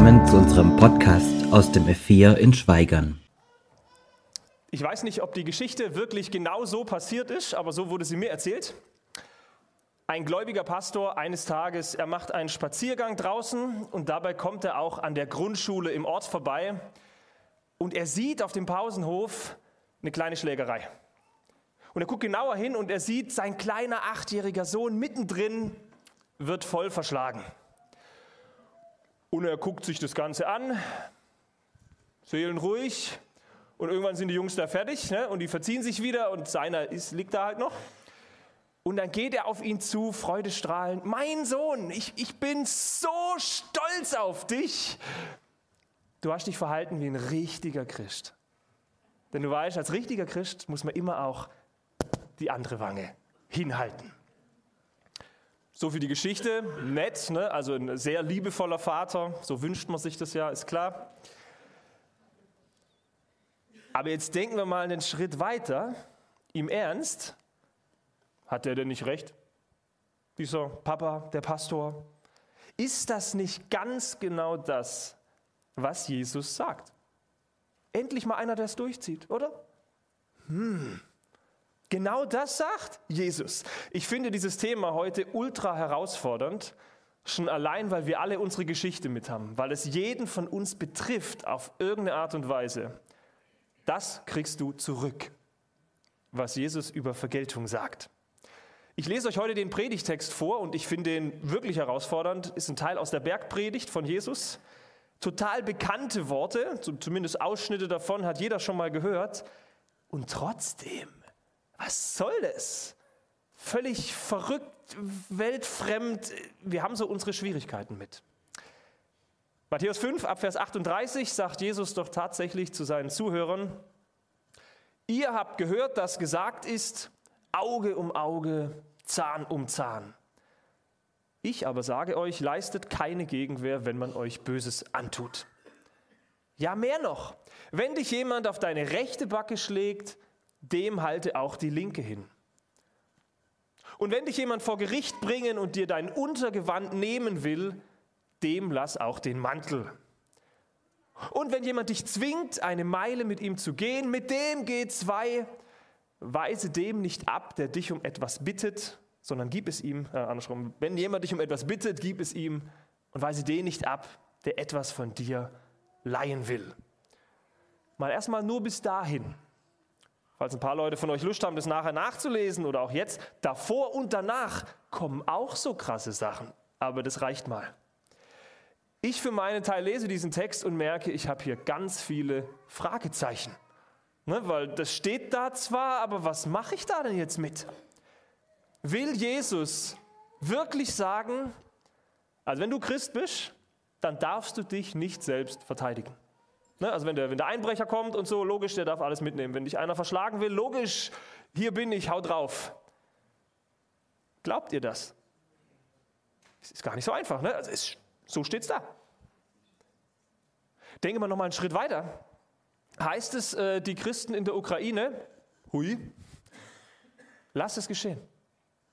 Willkommen zu unserem Podcast aus dem F4 in Schweigern. Ich weiß nicht, ob die Geschichte wirklich genau so passiert ist, aber so wurde sie mir erzählt. Ein gläubiger Pastor eines Tages, er macht einen Spaziergang draußen und dabei kommt er auch an der Grundschule im Ort vorbei und er sieht auf dem Pausenhof eine kleine Schlägerei. Und er guckt genauer hin und er sieht, sein kleiner achtjähriger Sohn mittendrin wird voll verschlagen. Und er guckt sich das Ganze an, seelenruhig. Und irgendwann sind die Jungs da fertig ne? und die verziehen sich wieder und seiner ist, liegt da halt noch. Und dann geht er auf ihn zu, freudestrahlend. Mein Sohn, ich, ich bin so stolz auf dich. Du hast dich verhalten wie ein richtiger Christ. Denn du weißt, als richtiger Christ muss man immer auch die andere Wange hinhalten. So viel die Geschichte, nett, ne? also ein sehr liebevoller Vater, so wünscht man sich das ja, ist klar. Aber jetzt denken wir mal einen Schritt weiter. Im Ernst, hat er denn nicht recht? Dieser Papa, der Pastor? Ist das nicht ganz genau das, was Jesus sagt? Endlich mal einer, der es durchzieht, oder? Hm. Genau das sagt Jesus. Ich finde dieses Thema heute ultra herausfordernd, schon allein, weil wir alle unsere Geschichte mit haben, weil es jeden von uns betrifft auf irgendeine Art und Weise. Das kriegst du zurück, was Jesus über Vergeltung sagt. Ich lese euch heute den Predigtext vor und ich finde ihn wirklich herausfordernd. Ist ein Teil aus der Bergpredigt von Jesus. Total bekannte Worte, zumindest Ausschnitte davon hat jeder schon mal gehört. Und trotzdem was soll das? Völlig verrückt, weltfremd. Wir haben so unsere Schwierigkeiten mit. Matthäus 5, Abvers 38 sagt Jesus doch tatsächlich zu seinen Zuhörern, ihr habt gehört, dass gesagt ist, Auge um Auge, Zahn um Zahn. Ich aber sage euch, leistet keine Gegenwehr, wenn man euch Böses antut. Ja, mehr noch. Wenn dich jemand auf deine rechte Backe schlägt, dem halte auch die linke hin. Und wenn dich jemand vor Gericht bringen und dir dein Untergewand nehmen will, dem lass auch den Mantel. Und wenn jemand dich zwingt, eine Meile mit ihm zu gehen, mit dem geh zwei, weise dem nicht ab, der dich um etwas bittet, sondern gib es ihm, äh, andersrum, wenn jemand dich um etwas bittet, gib es ihm und weise den nicht ab, der etwas von dir leihen will. Mal erstmal nur bis dahin. Falls ein paar Leute von euch Lust haben, das nachher nachzulesen oder auch jetzt, davor und danach kommen auch so krasse Sachen. Aber das reicht mal. Ich für meinen Teil lese diesen Text und merke, ich habe hier ganz viele Fragezeichen. Ne, weil das steht da zwar, aber was mache ich da denn jetzt mit? Will Jesus wirklich sagen, also wenn du Christ bist, dann darfst du dich nicht selbst verteidigen. Ne? Also wenn der, wenn der Einbrecher kommt und so, logisch, der darf alles mitnehmen. Wenn dich einer verschlagen will, logisch, hier bin ich, hau drauf. Glaubt ihr das? Das ist gar nicht so einfach, ne? Also es, so steht es da. Denken wir nochmal einen Schritt weiter. Heißt es, äh, die Christen in der Ukraine, hui, lasst es geschehen.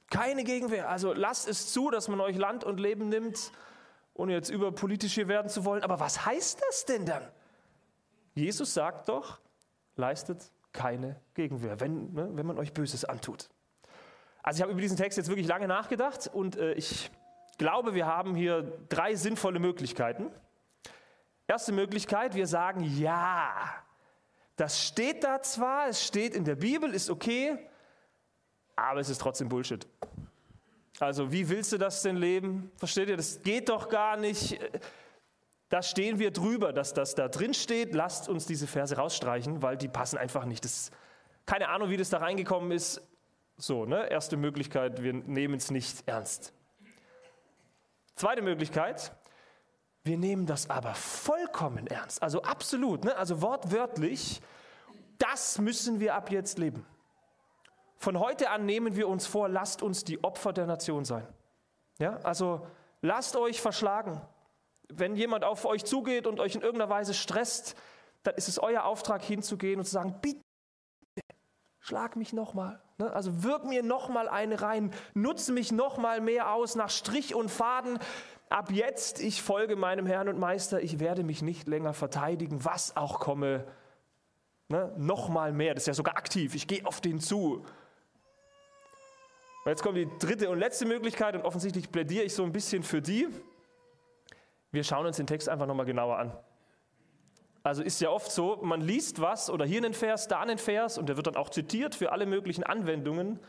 Keine Gegenwehr. Also lasst es zu, dass man euch Land und Leben nimmt, ohne jetzt überpolitisch hier werden zu wollen. Aber was heißt das denn dann? Jesus sagt doch, leistet keine Gegenwehr, wenn, ne, wenn man euch Böses antut. Also ich habe über diesen Text jetzt wirklich lange nachgedacht und äh, ich glaube, wir haben hier drei sinnvolle Möglichkeiten. Erste Möglichkeit, wir sagen, ja, das steht da zwar, es steht in der Bibel, ist okay, aber es ist trotzdem Bullshit. Also wie willst du das denn leben? Versteht ihr, das geht doch gar nicht. Da stehen wir drüber, dass das da drin steht. Lasst uns diese Verse rausstreichen, weil die passen einfach nicht. Das, keine Ahnung, wie das da reingekommen ist. So, ne? Erste Möglichkeit, wir nehmen es nicht ernst. Zweite Möglichkeit, wir nehmen das aber vollkommen ernst. Also absolut, ne? also wortwörtlich. Das müssen wir ab jetzt leben. Von heute an nehmen wir uns vor, lasst uns die Opfer der Nation sein. Ja, also lasst euch verschlagen. Wenn jemand auf euch zugeht und euch in irgendeiner Weise stresst, dann ist es euer Auftrag hinzugehen und zu sagen, bitte, schlag mich nochmal. Ne? Also wirk mir nochmal eine rein, nutze mich nochmal mehr aus nach Strich und Faden. ab jetzt, ich folge meinem Herrn und Meister, ich werde mich nicht länger verteidigen, was auch komme. Ne? Nochmal mehr, das ist ja sogar aktiv, ich gehe auf den zu. Und jetzt kommt die dritte und letzte Möglichkeit und offensichtlich plädiere ich so ein bisschen für die. Wir schauen uns den Text einfach nochmal genauer an. Also ist ja oft so, man liest was oder hier einen Vers, da einen Vers und der wird dann auch zitiert für alle möglichen Anwendungen.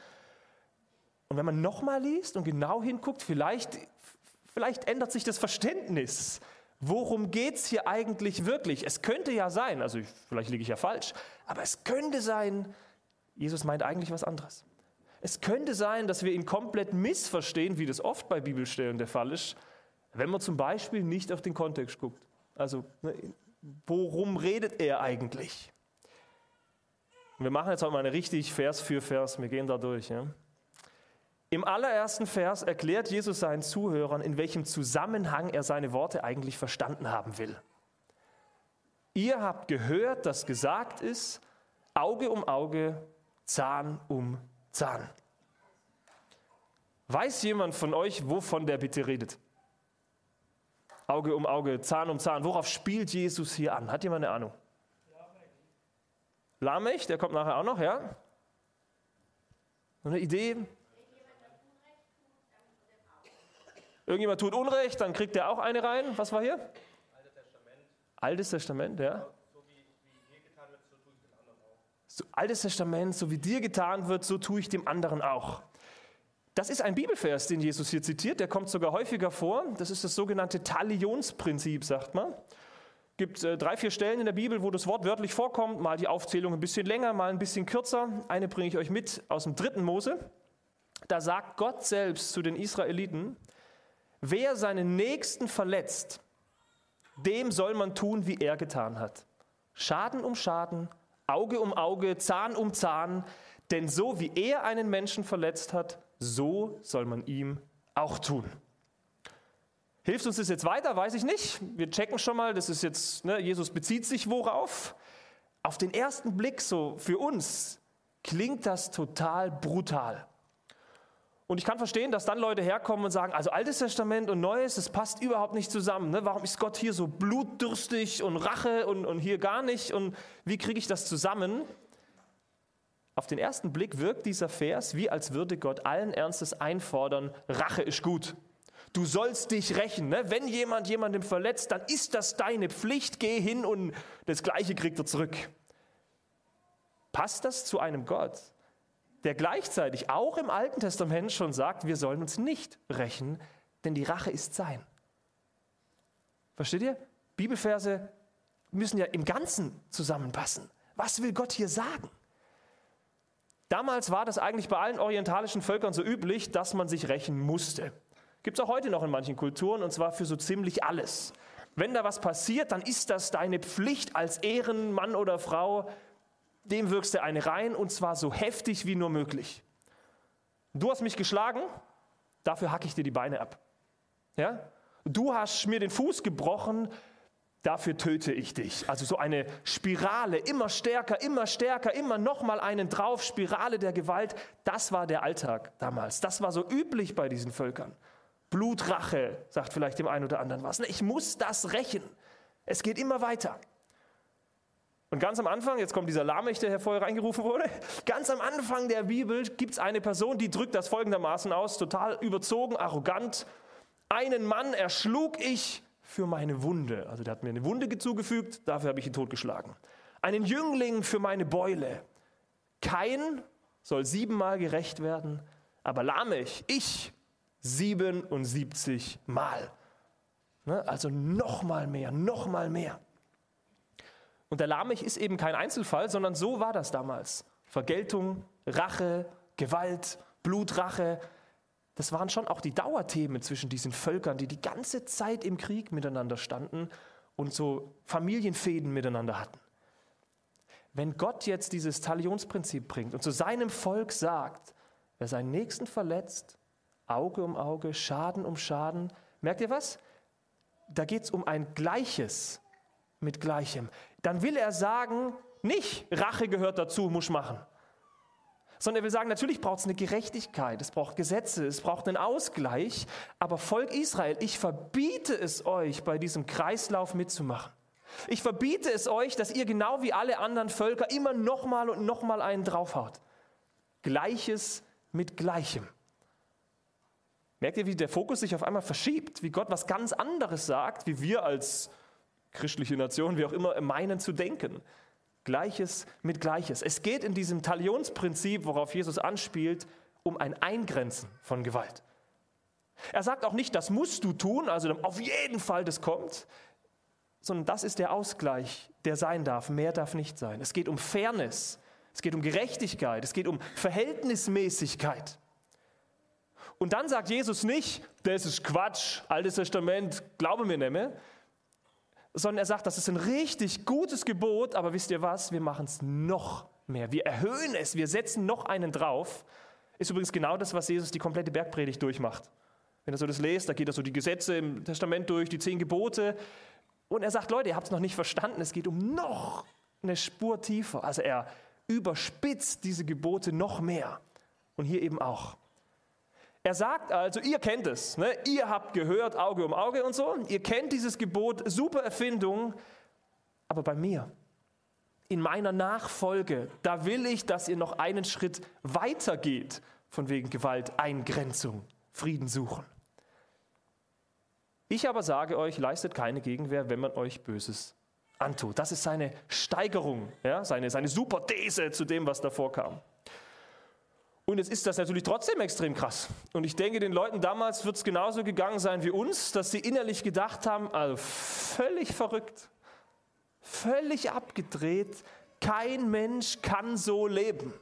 Und wenn man nochmal liest und genau hinguckt, vielleicht, vielleicht ändert sich das Verständnis. Worum geht es hier eigentlich wirklich? Es könnte ja sein, also vielleicht liege ich ja falsch, aber es könnte sein, Jesus meint eigentlich was anderes. Es könnte sein, dass wir ihn komplett missverstehen, wie das oft bei Bibelstellen der Fall ist, wenn man zum Beispiel nicht auf den Kontext guckt. Also, ne, worum redet er eigentlich? wir machen jetzt auch mal eine richtig Vers für Vers, wir gehen da durch. Ja? Im allerersten Vers erklärt Jesus seinen Zuhörern, in welchem Zusammenhang er seine Worte eigentlich verstanden haben will. Ihr habt gehört, dass gesagt ist, Auge um Auge, Zahn um Zahn. Weiß jemand von euch, wovon der bitte redet? Auge um Auge, Zahn um Zahn. Worauf spielt Jesus hier an? Hat jemand eine Ahnung? Lamech, der kommt nachher auch noch, ja? Eine Idee? Irgendjemand tut Unrecht, dann kriegt er auch eine rein. Was war hier? Altes Testament. Altes Testament, ja. So wie, dir getan wird, so tue ich dem anderen auch. So, Altes Testament, so wie dir getan wird, so tue ich dem anderen auch. Das ist ein Bibelvers, den Jesus hier zitiert. Der kommt sogar häufiger vor. Das ist das sogenannte Talionsprinzip, sagt man. Es gibt äh, drei, vier Stellen in der Bibel, wo das Wort wörtlich vorkommt. Mal die Aufzählung ein bisschen länger, mal ein bisschen kürzer. Eine bringe ich euch mit aus dem dritten Mose. Da sagt Gott selbst zu den Israeliten, Wer seinen Nächsten verletzt, dem soll man tun, wie er getan hat. Schaden um Schaden, Auge um Auge, Zahn um Zahn, denn so wie er einen Menschen verletzt hat, so soll man ihm auch tun. Hilft uns das jetzt weiter? Weiß ich nicht. Wir checken schon mal, das ist jetzt, ne, Jesus bezieht sich worauf? Auf den ersten Blick, so für uns, klingt das total brutal. Und ich kann verstehen, dass dann Leute herkommen und sagen, also Altes Testament und Neues, das passt überhaupt nicht zusammen. Ne? Warum ist Gott hier so blutdürstig und Rache und, und hier gar nicht? Und wie kriege ich das zusammen? Auf den ersten Blick wirkt dieser Vers, wie als würde Gott allen Ernstes einfordern, Rache ist gut. Du sollst dich rächen. Ne? Wenn jemand jemandem verletzt, dann ist das deine Pflicht. Geh hin und das Gleiche kriegt er zurück. Passt das zu einem Gott, der gleichzeitig auch im Alten Testament schon sagt, wir sollen uns nicht rächen, denn die Rache ist sein. Versteht ihr? Bibelverse müssen ja im Ganzen zusammenpassen. Was will Gott hier sagen? Damals war das eigentlich bei allen orientalischen Völkern so üblich, dass man sich rächen musste. Gibt es auch heute noch in manchen Kulturen und zwar für so ziemlich alles. Wenn da was passiert, dann ist das deine Pflicht als Ehrenmann oder Frau, dem wirkst du eine rein und zwar so heftig wie nur möglich. Du hast mich geschlagen, dafür hacke ich dir die Beine ab. Ja? Du hast mir den Fuß gebrochen, dafür töte ich dich. Also so eine Spirale, immer stärker, immer stärker, immer nochmal einen drauf, Spirale der Gewalt, das war der Alltag damals. Das war so üblich bei diesen Völkern. Blutrache, sagt vielleicht dem einen oder anderen was. Ich muss das rächen. Es geht immer weiter. Und ganz am Anfang, jetzt kommt dieser Lamech, der hervor reingerufen wurde, ganz am Anfang der Bibel gibt es eine Person, die drückt das folgendermaßen aus, total überzogen, arrogant. Einen Mann erschlug ich für meine Wunde. Also der hat mir eine Wunde zugefügt, dafür habe ich ihn totgeschlagen. Einen Jüngling für meine Beule. Kein soll siebenmal gerecht werden, aber Lamech, ich, 77 Mal. Ne, also nochmal mehr, nochmal mehr. Und der Lamech ist eben kein Einzelfall, sondern so war das damals. Vergeltung, Rache, Gewalt, Blutrache, das waren schon auch die Dauerthemen zwischen diesen Völkern, die die ganze Zeit im Krieg miteinander standen und so Familienfäden miteinander hatten. Wenn Gott jetzt dieses Talionsprinzip bringt und zu seinem Volk sagt, wer seinen Nächsten verletzt, Auge um Auge, Schaden um Schaden, merkt ihr was? Da geht es um ein Gleiches mit Gleichem dann will er sagen, nicht Rache gehört dazu, muss machen. Sondern er will sagen, natürlich braucht es eine Gerechtigkeit, es braucht Gesetze, es braucht einen Ausgleich, aber Volk Israel, ich verbiete es euch, bei diesem Kreislauf mitzumachen. Ich verbiete es euch, dass ihr genau wie alle anderen Völker immer nochmal und nochmal einen draufhaut. Gleiches mit Gleichem. Merkt ihr, wie der Fokus sich auf einmal verschiebt, wie Gott was ganz anderes sagt, wie wir als christliche Nation, wie auch immer, meinen zu denken. Gleiches mit Gleiches. Es geht in diesem Talionsprinzip, worauf Jesus anspielt, um ein Eingrenzen von Gewalt. Er sagt auch nicht, das musst du tun, also auf jeden Fall das kommt, sondern das ist der Ausgleich, der sein darf. Mehr darf nicht sein. Es geht um Fairness, es geht um Gerechtigkeit, es geht um Verhältnismäßigkeit. Und dann sagt Jesus nicht, das ist Quatsch, Altes Testament, glaube mir nicht mehr, sondern er sagt, das ist ein richtig gutes Gebot, aber wisst ihr was, wir machen es noch mehr. Wir erhöhen es, wir setzen noch einen drauf. Ist übrigens genau das, was Jesus die komplette Bergpredigt durchmacht. Wenn ihr so das lest, da geht er so die Gesetze im Testament durch, die zehn Gebote. Und er sagt, Leute, ihr habt es noch nicht verstanden, es geht um noch eine Spur tiefer. Also er überspitzt diese Gebote noch mehr. Und hier eben auch. Er sagt also, ihr kennt es, ne? ihr habt gehört, Auge um Auge und so, ihr kennt dieses Gebot, super Erfindung, aber bei mir, in meiner Nachfolge, da will ich, dass ihr noch einen Schritt weiter geht, von wegen Gewalt, Eingrenzung, Frieden suchen. Ich aber sage euch, leistet keine Gegenwehr, wenn man euch Böses antut. Das ist seine Steigerung, ja? seine, seine Superthese zu dem, was davor kam. Und jetzt ist das natürlich trotzdem extrem krass. Und ich denke, den Leuten damals wird es genauso gegangen sein wie uns, dass sie innerlich gedacht haben, also völlig verrückt, völlig abgedreht, kein Mensch kann so leben.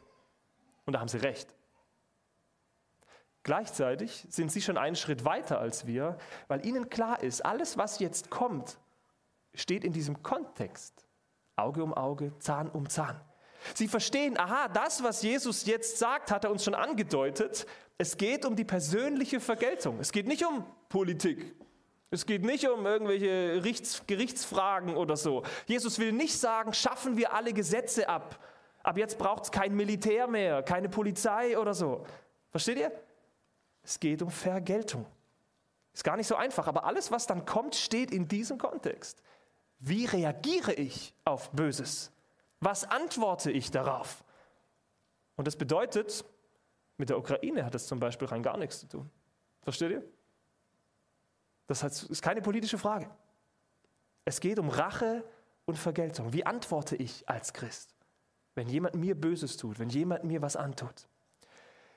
Und da haben sie recht. Gleichzeitig sind sie schon einen Schritt weiter als wir, weil ihnen klar ist, alles, was jetzt kommt, steht in diesem Kontext. Auge um Auge, Zahn um Zahn. Sie verstehen, aha, das, was Jesus jetzt sagt, hat er uns schon angedeutet. Es geht um die persönliche Vergeltung. Es geht nicht um Politik. Es geht nicht um irgendwelche Gerichtsfragen oder so. Jesus will nicht sagen, schaffen wir alle Gesetze ab. Ab jetzt braucht es kein Militär mehr, keine Polizei oder so. Versteht ihr? Es geht um Vergeltung. Ist gar nicht so einfach, aber alles, was dann kommt, steht in diesem Kontext. Wie reagiere ich auf Böses? Was antworte ich darauf? Und das bedeutet, mit der Ukraine hat das zum Beispiel rein gar nichts zu tun. Versteht ihr? Das ist keine politische Frage. Es geht um Rache und Vergeltung. Wie antworte ich als Christ, wenn jemand mir Böses tut, wenn jemand mir was antut?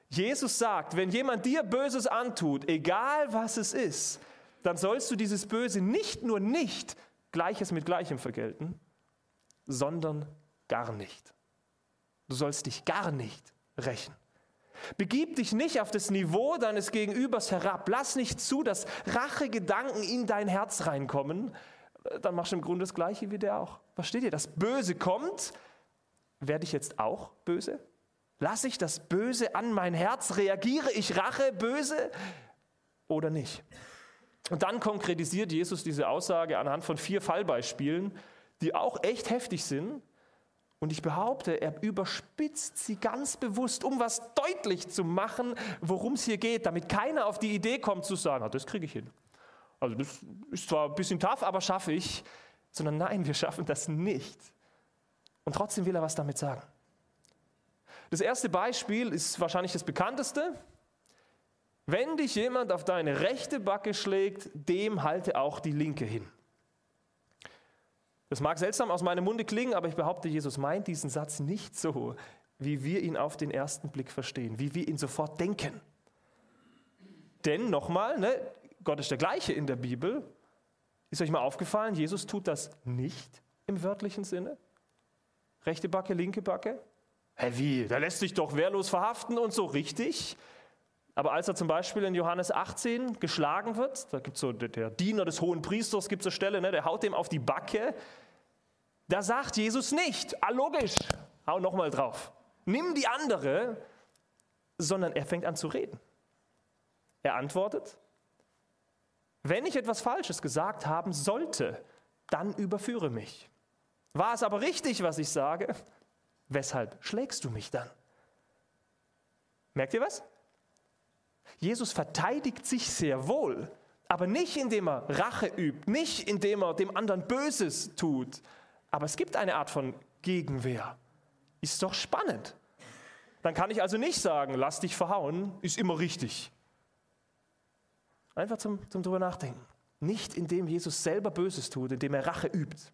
Jesus sagt, wenn jemand dir Böses antut, egal was es ist, dann sollst du dieses Böse nicht nur nicht Gleiches mit Gleichem vergelten, sondern gar nicht. Du sollst dich gar nicht rächen. Begib dich nicht auf das Niveau deines Gegenübers herab. Lass nicht zu, dass Rachegedanken in dein Herz reinkommen. Dann machst du im Grunde das Gleiche wie der auch. Versteht ihr? Das Böse kommt. Werde ich jetzt auch böse? Lasse ich das Böse an mein Herz? Reagiere ich Rache böse oder nicht? Und dann konkretisiert Jesus diese Aussage anhand von vier Fallbeispielen, die auch echt heftig sind und ich behaupte, er überspitzt sie ganz bewusst, um was deutlich zu machen, worum es hier geht, damit keiner auf die Idee kommt zu sagen, ah, das kriege ich hin. Also das ist zwar ein bisschen tough, aber schaffe ich. Sondern nein, wir schaffen das nicht. Und trotzdem will er was damit sagen. Das erste Beispiel ist wahrscheinlich das bekannteste. Wenn dich jemand auf deine rechte Backe schlägt, dem halte auch die linke hin. Das mag seltsam aus meinem Munde klingen, aber ich behaupte, Jesus meint diesen Satz nicht so, wie wir ihn auf den ersten Blick verstehen, wie wir ihn sofort denken. Denn nochmal, ne, Gott ist der gleiche in der Bibel. Ist euch mal aufgefallen, Jesus tut das nicht im wörtlichen Sinne? Rechte Backe, linke Backe? Hä, wie? Der lässt sich doch wehrlos verhaften und so richtig. Aber als er zum Beispiel in Johannes 18 geschlagen wird, da gibt es so der Diener des hohen Priesters, gibt es eine Stelle, ne, der haut dem auf die Backe. Da sagt Jesus nicht, ah logisch, hau nochmal drauf. Nimm die andere, sondern er fängt an zu reden. Er antwortet, wenn ich etwas Falsches gesagt haben sollte, dann überführe mich. War es aber richtig, was ich sage? Weshalb schlägst du mich dann? Merkt ihr was? Jesus verteidigt sich sehr wohl, aber nicht indem er Rache übt, nicht indem er dem anderen Böses tut. Aber es gibt eine Art von Gegenwehr. Ist doch spannend. Dann kann ich also nicht sagen, lass dich verhauen, ist immer richtig. Einfach zum, zum drüber nachdenken. Nicht indem Jesus selber Böses tut, indem er Rache übt.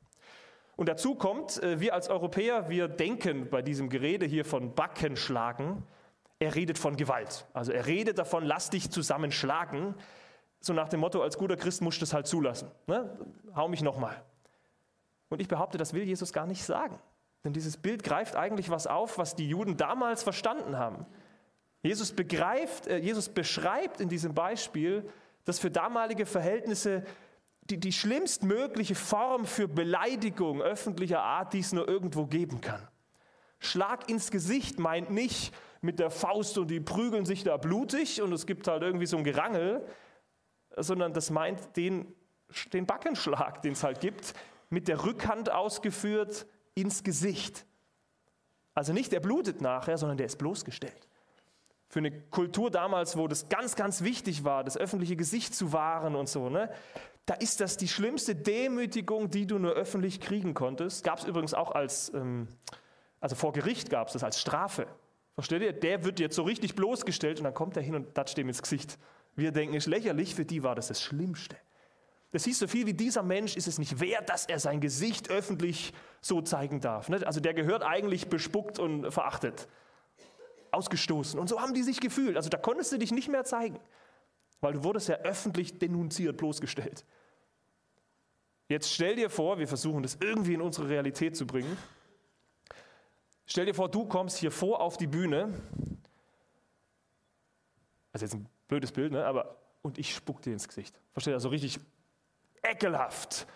Und dazu kommt, äh, wir als Europäer, wir denken bei diesem Gerede hier von Backenschlagen, er redet von Gewalt. Also er redet davon, lass dich zusammenschlagen. So nach dem Motto, als guter Christ musst du es halt zulassen. Ne? Hau mich nochmal. Und ich behaupte, das will Jesus gar nicht sagen. Denn dieses Bild greift eigentlich was auf, was die Juden damals verstanden haben. Jesus begreift, äh, Jesus beschreibt in diesem Beispiel, dass für damalige Verhältnisse die, die schlimmstmögliche Form für Beleidigung öffentlicher Art, die es nur irgendwo geben kann. Schlag ins Gesicht meint nicht mit der Faust und die prügeln sich da blutig und es gibt halt irgendwie so ein Gerangel, sondern das meint den, den Backenschlag, den es halt gibt, mit der Rückhand ausgeführt ins Gesicht. Also nicht der blutet nachher, sondern der ist bloßgestellt. Für eine Kultur damals, wo das ganz, ganz wichtig war, das öffentliche Gesicht zu wahren und so, ne? da ist das die schlimmste Demütigung, die du nur öffentlich kriegen konntest. Gab es übrigens auch als, ähm, also vor Gericht gab es das als Strafe. Versteht ihr? Der wird jetzt so richtig bloßgestellt und dann kommt er hin und datscht dem ins Gesicht. Wir denken, ist lächerlich, für die war das das Schlimmste. Das hieß so viel wie dieser Mensch ist es nicht wert, dass er sein Gesicht öffentlich so zeigen darf. Ne? Also der gehört eigentlich bespuckt und verachtet, ausgestoßen. Und so haben die sich gefühlt. Also da konntest du dich nicht mehr zeigen, weil du wurdest ja öffentlich denunziert, bloßgestellt. Jetzt stell dir vor, wir versuchen das irgendwie in unsere Realität zu bringen. Stell dir vor, du kommst hier vor auf die Bühne. Also jetzt ein blödes Bild, ne? aber und ich spuck dir ins Gesicht. Versteht ihr? Also richtig ekelhaft.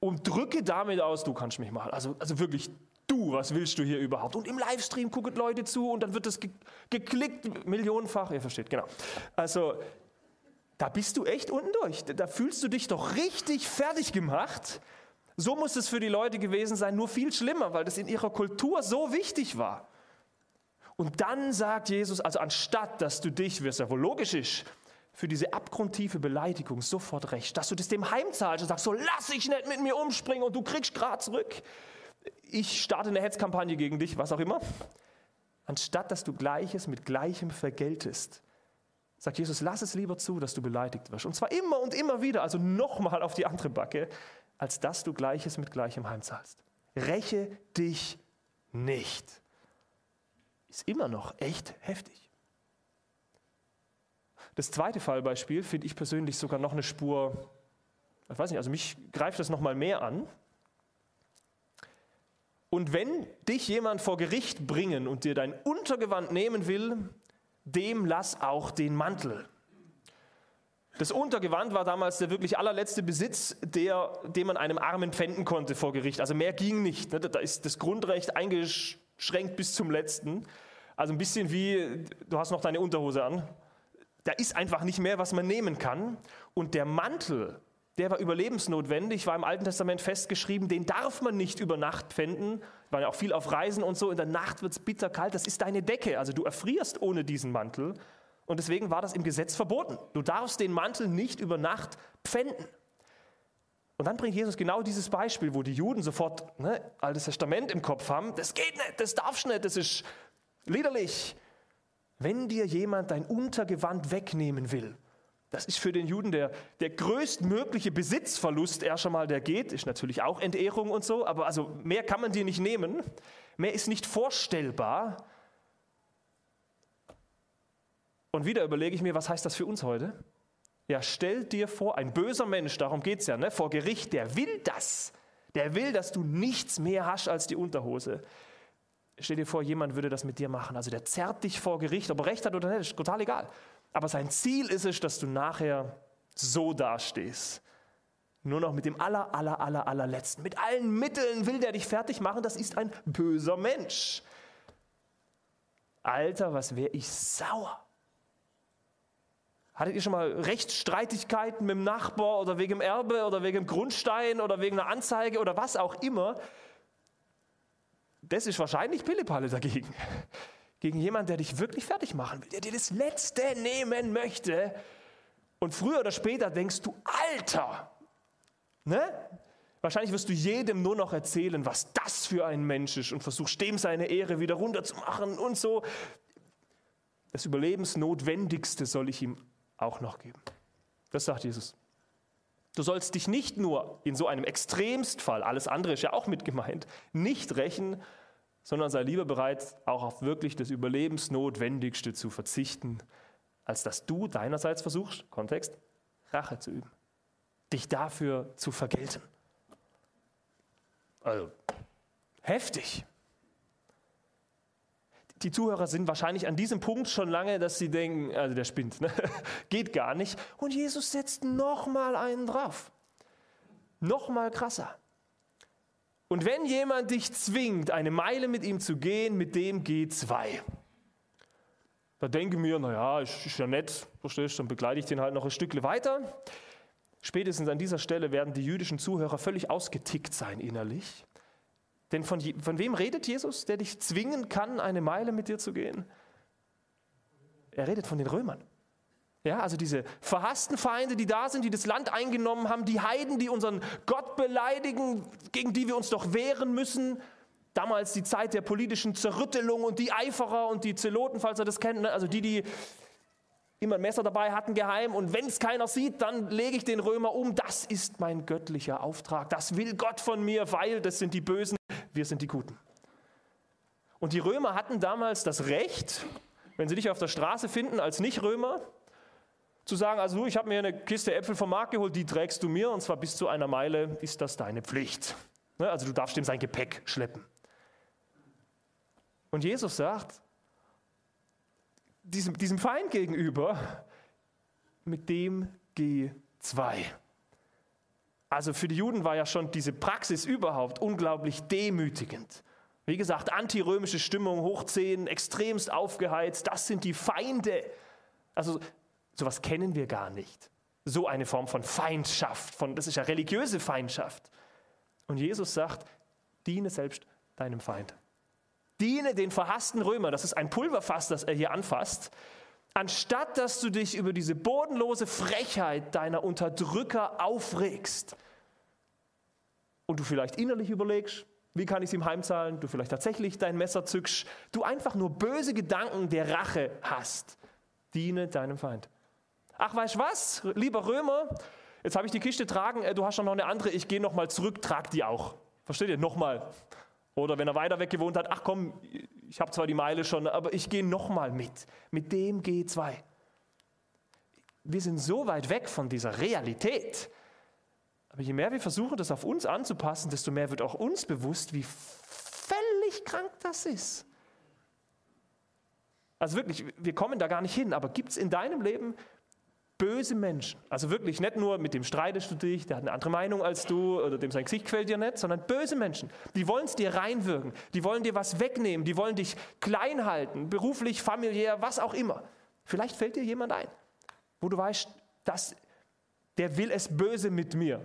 Und drücke damit aus, du kannst mich machen. Also, also wirklich, du, was willst du hier überhaupt? Und im Livestream gucken Leute zu und dann wird das ge geklickt, millionenfach. Ihr versteht, genau. Also, da bist du echt unten durch. Da fühlst du dich doch richtig fertig gemacht. So muss es für die Leute gewesen sein, nur viel schlimmer, weil das in ihrer Kultur so wichtig war. Und dann sagt Jesus, also anstatt, dass du dich, es ja wohl logisch ist, für diese abgrundtiefe Beleidigung sofort recht, dass du das dem heimzahlst und sagst, so lass ich nicht mit mir umspringen und du kriegst gerade zurück. Ich starte eine Hetzkampagne gegen dich, was auch immer. Anstatt dass du Gleiches mit Gleichem vergeltest, sagt Jesus, lass es lieber zu, dass du beleidigt wirst. Und zwar immer und immer wieder, also nochmal auf die andere Backe, als dass du Gleiches mit Gleichem heimzahlst. Räche dich nicht. Ist immer noch echt heftig. Das zweite Fallbeispiel finde ich persönlich sogar noch eine Spur, ich weiß nicht, also mich greift das noch mal mehr an. Und wenn dich jemand vor Gericht bringen und dir dein Untergewand nehmen will, dem lass auch den Mantel. Das Untergewand war damals der wirklich allerletzte Besitz, der, den man einem Armen pfänden konnte vor Gericht. Also mehr ging nicht. Ne? Da ist das Grundrecht eingeschränkt bis zum letzten. Also ein bisschen wie, du hast noch deine Unterhose an, da ist einfach nicht mehr, was man nehmen kann. Und der Mantel, der war überlebensnotwendig, war im Alten Testament festgeschrieben, den darf man nicht über Nacht pfänden. War ja auch viel auf Reisen und so. In der Nacht wird es bitterkalt. Das ist deine Decke. Also du erfrierst ohne diesen Mantel. Und deswegen war das im Gesetz verboten. Du darfst den Mantel nicht über Nacht pfänden. Und dann bringt Jesus genau dieses Beispiel, wo die Juden sofort ne, Altes Testament im Kopf haben. Das geht nicht, das darfst nicht, das ist liederlich. Wenn dir jemand dein Untergewand wegnehmen will, das ist für den Juden der, der größtmögliche Besitzverlust erst einmal, der geht. Ist natürlich auch Entehrung und so, aber also mehr kann man dir nicht nehmen. Mehr ist nicht vorstellbar. Und wieder überlege ich mir, was heißt das für uns heute? Ja, stell dir vor, ein böser Mensch, darum geht es ja, ne, vor Gericht, der will das. Der will, dass du nichts mehr hast als die Unterhose. Stell dir vor, jemand würde das mit dir machen. Also der zerrt dich vor Gericht, ob er recht hat oder nicht, ist total egal. Aber sein Ziel ist es, dass du nachher so dastehst. Nur noch mit dem aller, aller, aller, allerletzten. Mit allen Mitteln will der dich fertig machen. Das ist ein böser Mensch. Alter, was wäre ich sauer. Hattet ihr schon mal Rechtsstreitigkeiten mit dem Nachbar oder wegen dem Erbe oder wegen dem Grundstein oder wegen einer Anzeige oder was auch immer? Das ist wahrscheinlich Pillepalle dagegen. gegen jemanden, der dich wirklich fertig machen will, der dir das Letzte nehmen möchte. Und früher oder später denkst du, Alter, ne? Wahrscheinlich wirst du jedem nur noch erzählen, was das für ein Mensch ist und versuchst dem seine Ehre wieder runterzumachen und so. Das Überlebensnotwendigste soll ich ihm auch noch geben. Das sagt Jesus. Du sollst dich nicht nur in so einem Extremstfall, alles andere ist ja auch mit gemeint, nicht rächen, sondern sei lieber bereit, auch auf wirklich das Überlebensnotwendigste zu verzichten, als dass du deinerseits versuchst, Kontext, Rache zu üben, dich dafür zu vergelten. Also, heftig. Die Zuhörer sind wahrscheinlich an diesem Punkt schon lange, dass sie denken, also der spinnt, ne? geht gar nicht. Und Jesus setzt nochmal einen drauf. Nochmal krasser. Und wenn jemand dich zwingt, eine Meile mit ihm zu gehen, mit dem geh zwei. Da denke ich mir, naja, ist, ist ja nett, verstehst du, dann begleite ich den halt noch ein Stück weiter. Spätestens an dieser Stelle werden die jüdischen Zuhörer völlig ausgetickt sein innerlich. Denn von, von wem redet Jesus, der dich zwingen kann, eine Meile mit dir zu gehen? Er redet von den Römern. Ja, also diese verhassten Feinde, die da sind, die das Land eingenommen haben, die Heiden, die unseren Gott beleidigen, gegen die wir uns doch wehren müssen. Damals die Zeit der politischen Zerrüttelung und die Eiferer und die Zeloten, falls ihr das kennt, ne? also die, die immer ein Messer dabei hatten, geheim. Und wenn es keiner sieht, dann lege ich den Römer um. Das ist mein göttlicher Auftrag. Das will Gott von mir, weil das sind die Bösen, wir sind die Guten. Und die Römer hatten damals das Recht, wenn sie dich auf der Straße finden als Nicht-Römer, zu sagen, also ich habe mir eine Kiste Äpfel vom Markt geholt, die trägst du mir und zwar bis zu einer Meile ist das deine Pflicht. Ne, also du darfst ihm sein Gepäck schleppen. Und Jesus sagt, diesem, diesem Feind gegenüber, mit dem geh zwei. Also für die Juden war ja schon diese Praxis überhaupt unglaublich demütigend. Wie gesagt, antirömische Stimmung, hoch 10, extremst aufgeheizt, das sind die Feinde. Also sowas kennen wir gar nicht. So eine Form von Feindschaft, von, das ist ja religiöse Feindschaft. Und Jesus sagt, diene selbst deinem Feind. Diene den verhassten Römer, das ist ein Pulverfass, das er hier anfasst, anstatt dass du dich über diese bodenlose Frechheit deiner Unterdrücker aufregst und du vielleicht innerlich überlegst, wie kann ich es ihm heimzahlen, du vielleicht tatsächlich dein Messer zückst, du einfach nur böse Gedanken der Rache hast, diene deinem Feind. Ach, weißt was, lieber Römer, jetzt habe ich die Kiste tragen, äh, du hast schon noch eine andere, ich gehe nochmal zurück, trag die auch. Versteht ihr? Nochmal. Oder wenn er weiter weg gewohnt hat, ach komm, ich habe zwar die Meile schon, aber ich gehe nochmal mit. Mit dem G2. Wir sind so weit weg von dieser Realität. Aber je mehr wir versuchen, das auf uns anzupassen, desto mehr wird auch uns bewusst, wie völlig krank das ist. Also wirklich, wir kommen da gar nicht hin, aber gibt es in deinem Leben böse Menschen. Also wirklich nicht nur mit dem streitest du dich, der hat eine andere Meinung als du oder dem sein Gesicht gefällt dir nicht, sondern böse Menschen. Die wollen es dir reinwirken, die wollen dir was wegnehmen, die wollen dich klein halten, beruflich, familiär, was auch immer. Vielleicht fällt dir jemand ein, wo du weißt, dass der will es böse mit mir.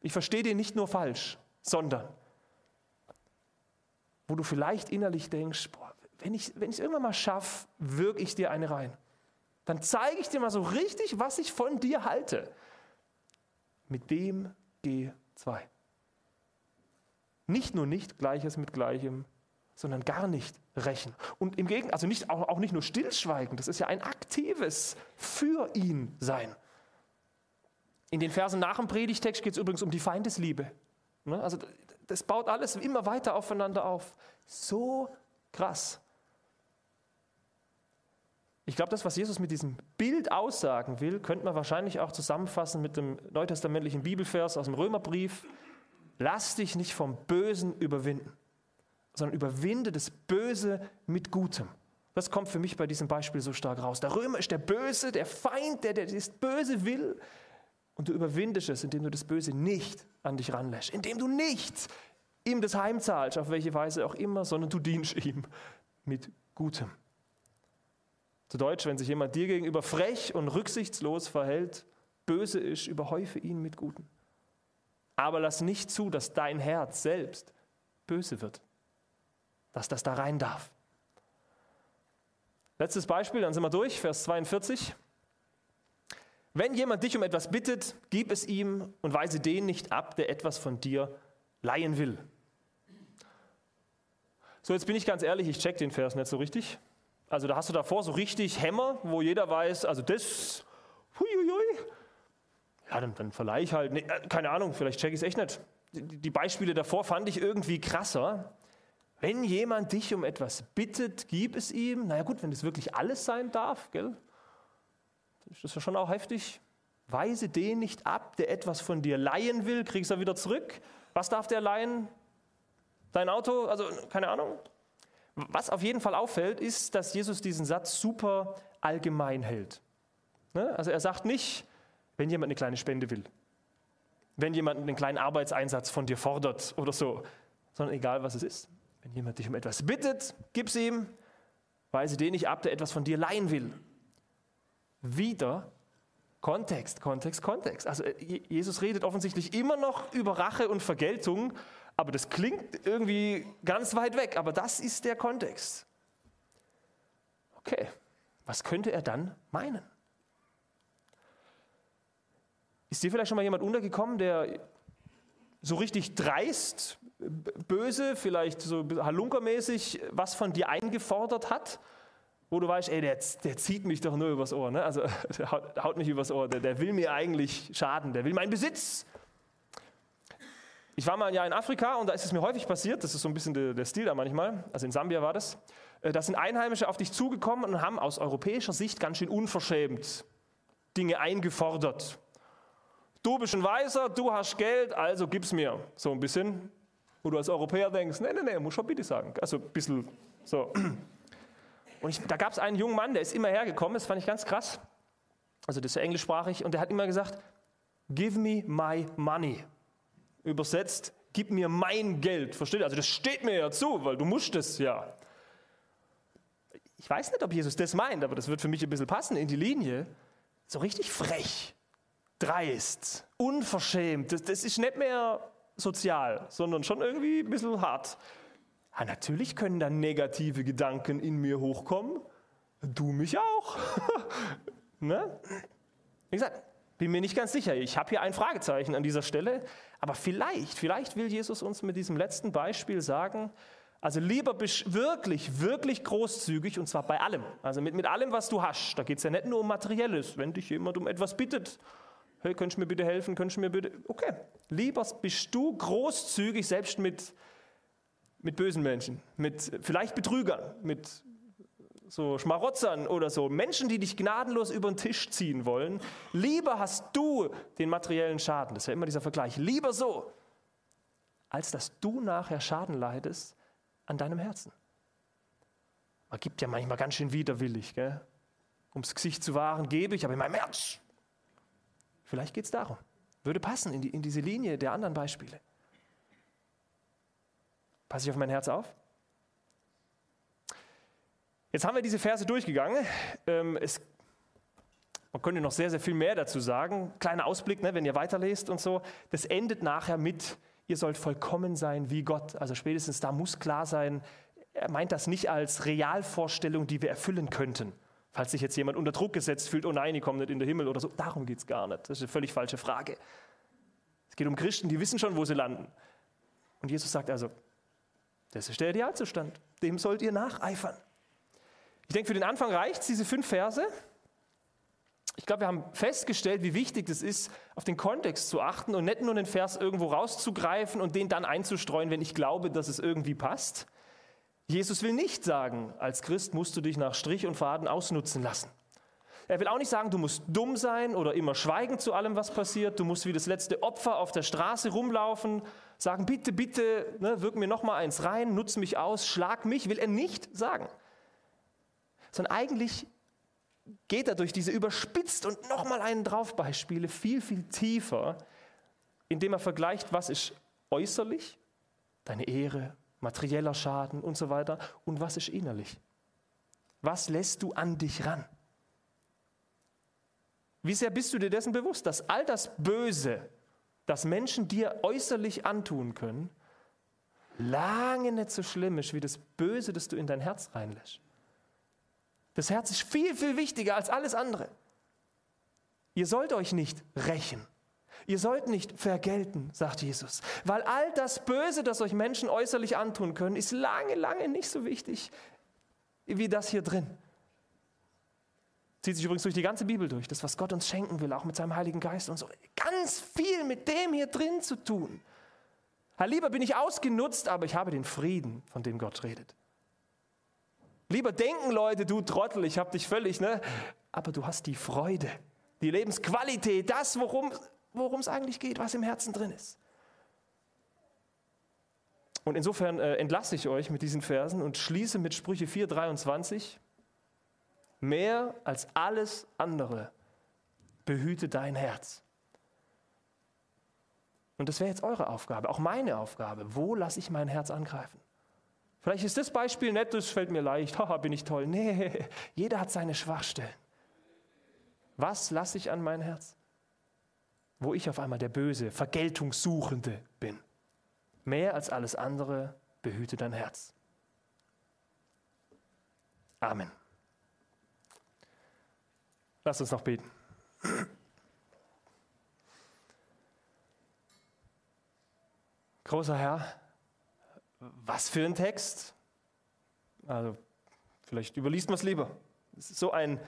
Ich verstehe den nicht nur falsch, sondern wo du vielleicht innerlich denkst, boah, wenn ich es irgendwann mal schaffe, wirke ich dir eine rein. Dann zeige ich dir mal so richtig, was ich von dir halte. Mit dem G2. Nicht nur nicht Gleiches mit Gleichem, sondern gar nicht rächen. Und im Gegenteil, also nicht, auch, auch nicht nur stillschweigen, das ist ja ein aktives für ihn sein. In den Versen nach dem Predigtext geht es übrigens um die Feindesliebe. Ne? Also das baut alles immer weiter aufeinander auf. So krass. Ich glaube, das, was Jesus mit diesem Bild aussagen will, könnte man wahrscheinlich auch zusammenfassen mit dem neutestamentlichen Bibelvers aus dem Römerbrief. Lass dich nicht vom Bösen überwinden, sondern überwinde das Böse mit Gutem. Das kommt für mich bei diesem Beispiel so stark raus. Der Römer ist der Böse, der Feind, der, der das Böse will. Und du überwindest es, indem du das Böse nicht an dich ranlässt, indem du nicht ihm das heimzahlst, auf welche Weise auch immer, sondern du dienst ihm mit Gutem. Zu Deutsch, wenn sich jemand dir gegenüber frech und rücksichtslos verhält, böse ist, überhäufe ihn mit Guten. Aber lass nicht zu, dass dein Herz selbst böse wird, dass das da rein darf. Letztes Beispiel, dann sind wir durch, Vers 42. Wenn jemand dich um etwas bittet, gib es ihm und weise den nicht ab, der etwas von dir leihen will. So, jetzt bin ich ganz ehrlich, ich check den Vers nicht so richtig. Also da hast du davor so richtig Hämmer, wo jeder weiß, also das, huiuiui. Ja, dann, dann verleihe ich halt, nee, äh, keine Ahnung, vielleicht check ich es echt nicht. Die, die Beispiele davor fand ich irgendwie krasser. Wenn jemand dich um etwas bittet, gib es ihm. Naja gut, wenn das wirklich alles sein darf, gell? ist das ja schon auch heftig. Weise den nicht ab, der etwas von dir leihen will, kriegst du wieder zurück. Was darf der leihen? Dein Auto? Also keine Ahnung. Was auf jeden Fall auffällt, ist, dass Jesus diesen Satz super allgemein hält. Ne? Also er sagt nicht, wenn jemand eine kleine Spende will, wenn jemand einen kleinen Arbeitseinsatz von dir fordert oder so, sondern egal was es ist. Wenn jemand dich um etwas bittet, gib's ihm, weise den nicht ab, der etwas von dir leihen will. Wieder Kontext, Kontext, Kontext. Also äh, Jesus redet offensichtlich immer noch über Rache und Vergeltung, aber das klingt irgendwie ganz weit weg. Aber das ist der Kontext. Okay, was könnte er dann meinen? Ist dir vielleicht schon mal jemand untergekommen, der so richtig dreist, böse, vielleicht so halunkermäßig was von dir eingefordert hat? wo du weißt, ey, der, der zieht mich doch nur übers Ohr. Ne? Also der haut, haut nicht übers Ohr, der, der will mir eigentlich schaden, der will meinen Besitz. Ich war mal ein Jahr in Afrika und da ist es mir häufig passiert, das ist so ein bisschen der, der Stil da manchmal, also in Sambia war das, äh, da sind Einheimische auf dich zugekommen und haben aus europäischer Sicht ganz schön unverschämt Dinge eingefordert. Du bist ein Weißer, du hast Geld, also gib's mir. So ein bisschen, wo du als Europäer denkst, nee, nee, nee, muss schon bitte sagen. Also ein bisschen so. Und ich, da gab es einen jungen Mann, der ist immer hergekommen, das fand ich ganz krass. Also das ist ja englischsprachig und der hat immer gesagt, give me my money. Übersetzt, gib mir mein Geld. Versteht ihr? Also das steht mir ja zu, weil du musst es ja. Ich weiß nicht, ob Jesus das meint, aber das wird für mich ein bisschen passen in die Linie. So richtig frech, dreist, unverschämt. Das, das ist nicht mehr sozial, sondern schon irgendwie ein bisschen hart. Ja, natürlich können dann negative Gedanken in mir hochkommen. Du mich auch. ne? Wie gesagt, bin mir nicht ganz sicher. Ich habe hier ein Fragezeichen an dieser Stelle. Aber vielleicht, vielleicht will Jesus uns mit diesem letzten Beispiel sagen, also lieber bist wirklich, wirklich großzügig und zwar bei allem. Also mit, mit allem, was du hast. Da geht es ja nicht nur um Materielles. Wenn dich jemand um etwas bittet, hey, könntest du mir bitte helfen, könntest du mir bitte, okay. Lieber bist du großzügig, selbst mit mit bösen Menschen, mit vielleicht Betrügern, mit so Schmarotzern oder so, Menschen, die dich gnadenlos über den Tisch ziehen wollen. Lieber hast du den materiellen Schaden, das ist ja immer dieser Vergleich, lieber so, als dass du nachher Schaden leidest an deinem Herzen. Man gibt ja manchmal ganz schön widerwillig, gell? ums Gesicht zu wahren, gebe ich, aber in meinem Herz. Vielleicht geht es darum. Würde passen in, die, in diese Linie der anderen Beispiele. Passe ich auf mein Herz auf? Jetzt haben wir diese Verse durchgegangen. Ähm, es, man könnte noch sehr, sehr viel mehr dazu sagen. Kleiner Ausblick, ne, wenn ihr weiterlest und so. Das endet nachher mit, ihr sollt vollkommen sein wie Gott. Also spätestens da muss klar sein, er meint das nicht als Realvorstellung, die wir erfüllen könnten. Falls sich jetzt jemand unter Druck gesetzt fühlt, oh nein, die kommen nicht in den Himmel oder so. Darum geht es gar nicht. Das ist eine völlig falsche Frage. Es geht um Christen, die wissen schon, wo sie landen. Und Jesus sagt also, das ist der Idealzustand. Dem sollt ihr nacheifern. Ich denke, für den Anfang reicht es, diese fünf Verse. Ich glaube, wir haben festgestellt, wie wichtig es ist, auf den Kontext zu achten und nicht nur den Vers irgendwo rauszugreifen und den dann einzustreuen, wenn ich glaube, dass es irgendwie passt. Jesus will nicht sagen, als Christ musst du dich nach Strich und Faden ausnutzen lassen. Er will auch nicht sagen, du musst dumm sein oder immer schweigen zu allem, was passiert. Du musst wie das letzte Opfer auf der Straße rumlaufen, sagen, bitte, bitte, ne, wirk mir noch mal eins rein, nutz mich aus, schlag mich, will er nicht sagen. Sondern eigentlich geht er durch diese überspitzt und noch mal einen drauf Beispiele viel, viel tiefer, indem er vergleicht, was ist äußerlich, deine Ehre, materieller Schaden und so weiter, und was ist innerlich. Was lässt du an dich ran? Wie sehr bist du dir dessen bewusst, dass all das Böse, das Menschen dir äußerlich antun können, lange nicht so schlimm ist wie das Böse, das du in dein Herz reinlässt? Das Herz ist viel, viel wichtiger als alles andere. Ihr sollt euch nicht rächen. Ihr sollt nicht vergelten, sagt Jesus, weil all das Böse, das euch Menschen äußerlich antun können, ist lange, lange nicht so wichtig wie das hier drin. Zieht sich übrigens durch die ganze Bibel durch, das, was Gott uns schenken will, auch mit seinem Heiligen Geist und so. Ganz viel mit dem hier drin zu tun. Herr, lieber bin ich ausgenutzt, aber ich habe den Frieden, von dem Gott redet. Lieber denken Leute, du Trottel, ich habe dich völlig, ne? Aber du hast die Freude, die Lebensqualität, das, worum es eigentlich geht, was im Herzen drin ist. Und insofern äh, entlasse ich euch mit diesen Versen und schließe mit Sprüche 4, 23. Mehr als alles andere behüte dein Herz. Und das wäre jetzt eure Aufgabe, auch meine Aufgabe. Wo lasse ich mein Herz angreifen? Vielleicht ist das Beispiel nett, das fällt mir leicht, haha, bin ich toll. Nee, jeder hat seine Schwachstellen. Was lasse ich an mein Herz? Wo ich auf einmal der böse, Vergeltungssuchende bin. Mehr als alles andere behüte dein Herz. Amen. Lass uns noch beten. Großer Herr, was für ein Text? Also, vielleicht überliest man es lieber. So ein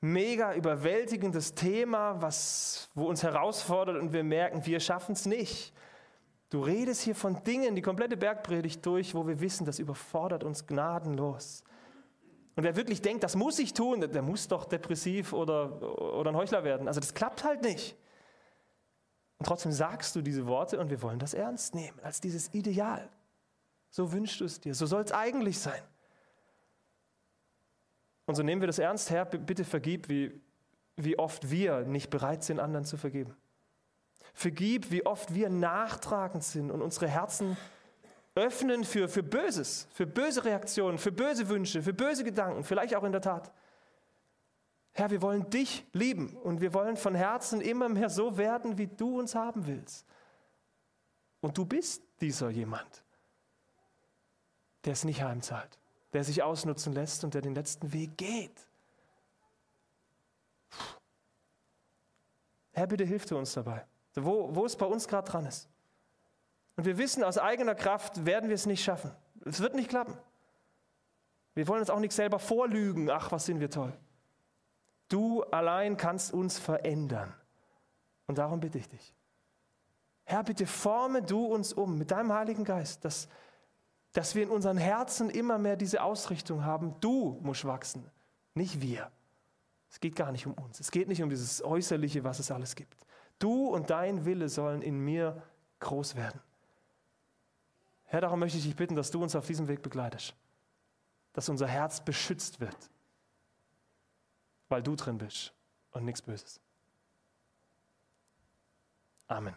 mega überwältigendes Thema, was, wo uns herausfordert und wir merken, wir schaffen es nicht. Du redest hier von Dingen, die komplette Bergpredigt durch, wo wir wissen, das überfordert uns gnadenlos. Und wer wirklich denkt, das muss ich tun, der muss doch depressiv oder, oder ein Heuchler werden. Also das klappt halt nicht. Und trotzdem sagst du diese Worte und wir wollen das ernst nehmen, als dieses Ideal. So wünschst du es dir, so soll es eigentlich sein. Und so nehmen wir das ernst, Herr, bitte vergib, wie, wie oft wir nicht bereit sind, anderen zu vergeben. Vergib, wie oft wir nachtragend sind und unsere Herzen öffnen für, für Böses, für böse Reaktionen, für böse Wünsche, für böse Gedanken, vielleicht auch in der Tat. Herr, wir wollen dich lieben und wir wollen von Herzen immer mehr so werden, wie du uns haben willst. Und du bist dieser jemand, der es nicht heimzahlt, der sich ausnutzen lässt und der den letzten Weg geht. Herr, bitte hilf du uns dabei, wo, wo es bei uns gerade dran ist. Und wir wissen, aus eigener Kraft werden wir es nicht schaffen. Es wird nicht klappen. Wir wollen uns auch nicht selber vorlügen, ach, was sind wir toll. Du allein kannst uns verändern. Und darum bitte ich dich. Herr, bitte forme du uns um mit deinem Heiligen Geist, dass, dass wir in unseren Herzen immer mehr diese Ausrichtung haben. Du musst wachsen, nicht wir. Es geht gar nicht um uns. Es geht nicht um dieses Äußerliche, was es alles gibt. Du und dein Wille sollen in mir groß werden. Herr, darum möchte ich dich bitten, dass du uns auf diesem Weg begleitest. Dass unser Herz beschützt wird, weil du drin bist und nichts Böses. Amen.